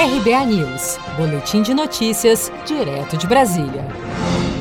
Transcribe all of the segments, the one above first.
RBA News, Boletim de Notícias, direto de Brasília.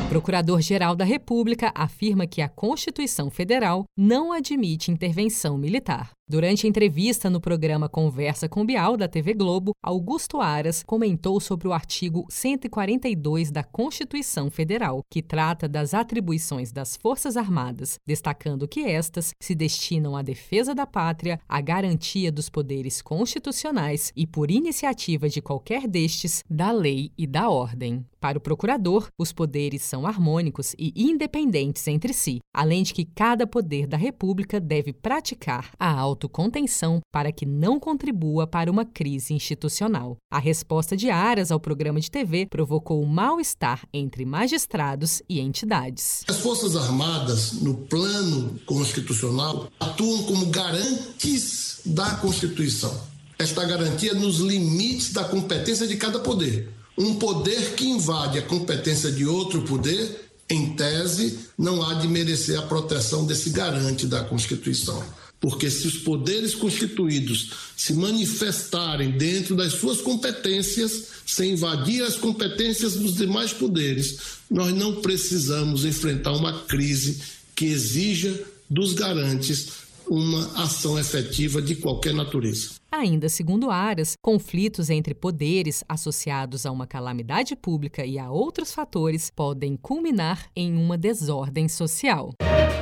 Procurador-Geral da República afirma que a Constituição Federal não admite intervenção militar. Durante a entrevista no programa Conversa com Bial da TV Globo, Augusto Aras comentou sobre o artigo 142 da Constituição Federal, que trata das atribuições das Forças Armadas, destacando que estas se destinam à defesa da pátria, à garantia dos poderes constitucionais e, por iniciativa de qualquer destes, da lei e da ordem. Para o procurador, os poderes são harmônicos e independentes entre si, além de que cada poder da República deve praticar a autocontenção para que não contribua para uma crise institucional. A resposta de Aras ao programa de TV provocou mal-estar entre magistrados e entidades. As Forças Armadas, no plano constitucional, atuam como garantes da Constituição. Esta garantia nos limites da competência de cada poder. Um poder que invade a competência de outro poder em tese, não há de merecer a proteção desse garante da Constituição. Porque se os poderes constituídos se manifestarem dentro das suas competências, sem invadir as competências dos demais poderes, nós não precisamos enfrentar uma crise que exija dos garantes uma ação efetiva de qualquer natureza. Ainda segundo Aras, conflitos entre poderes associados a uma calamidade pública e a outros fatores podem culminar em uma desordem social.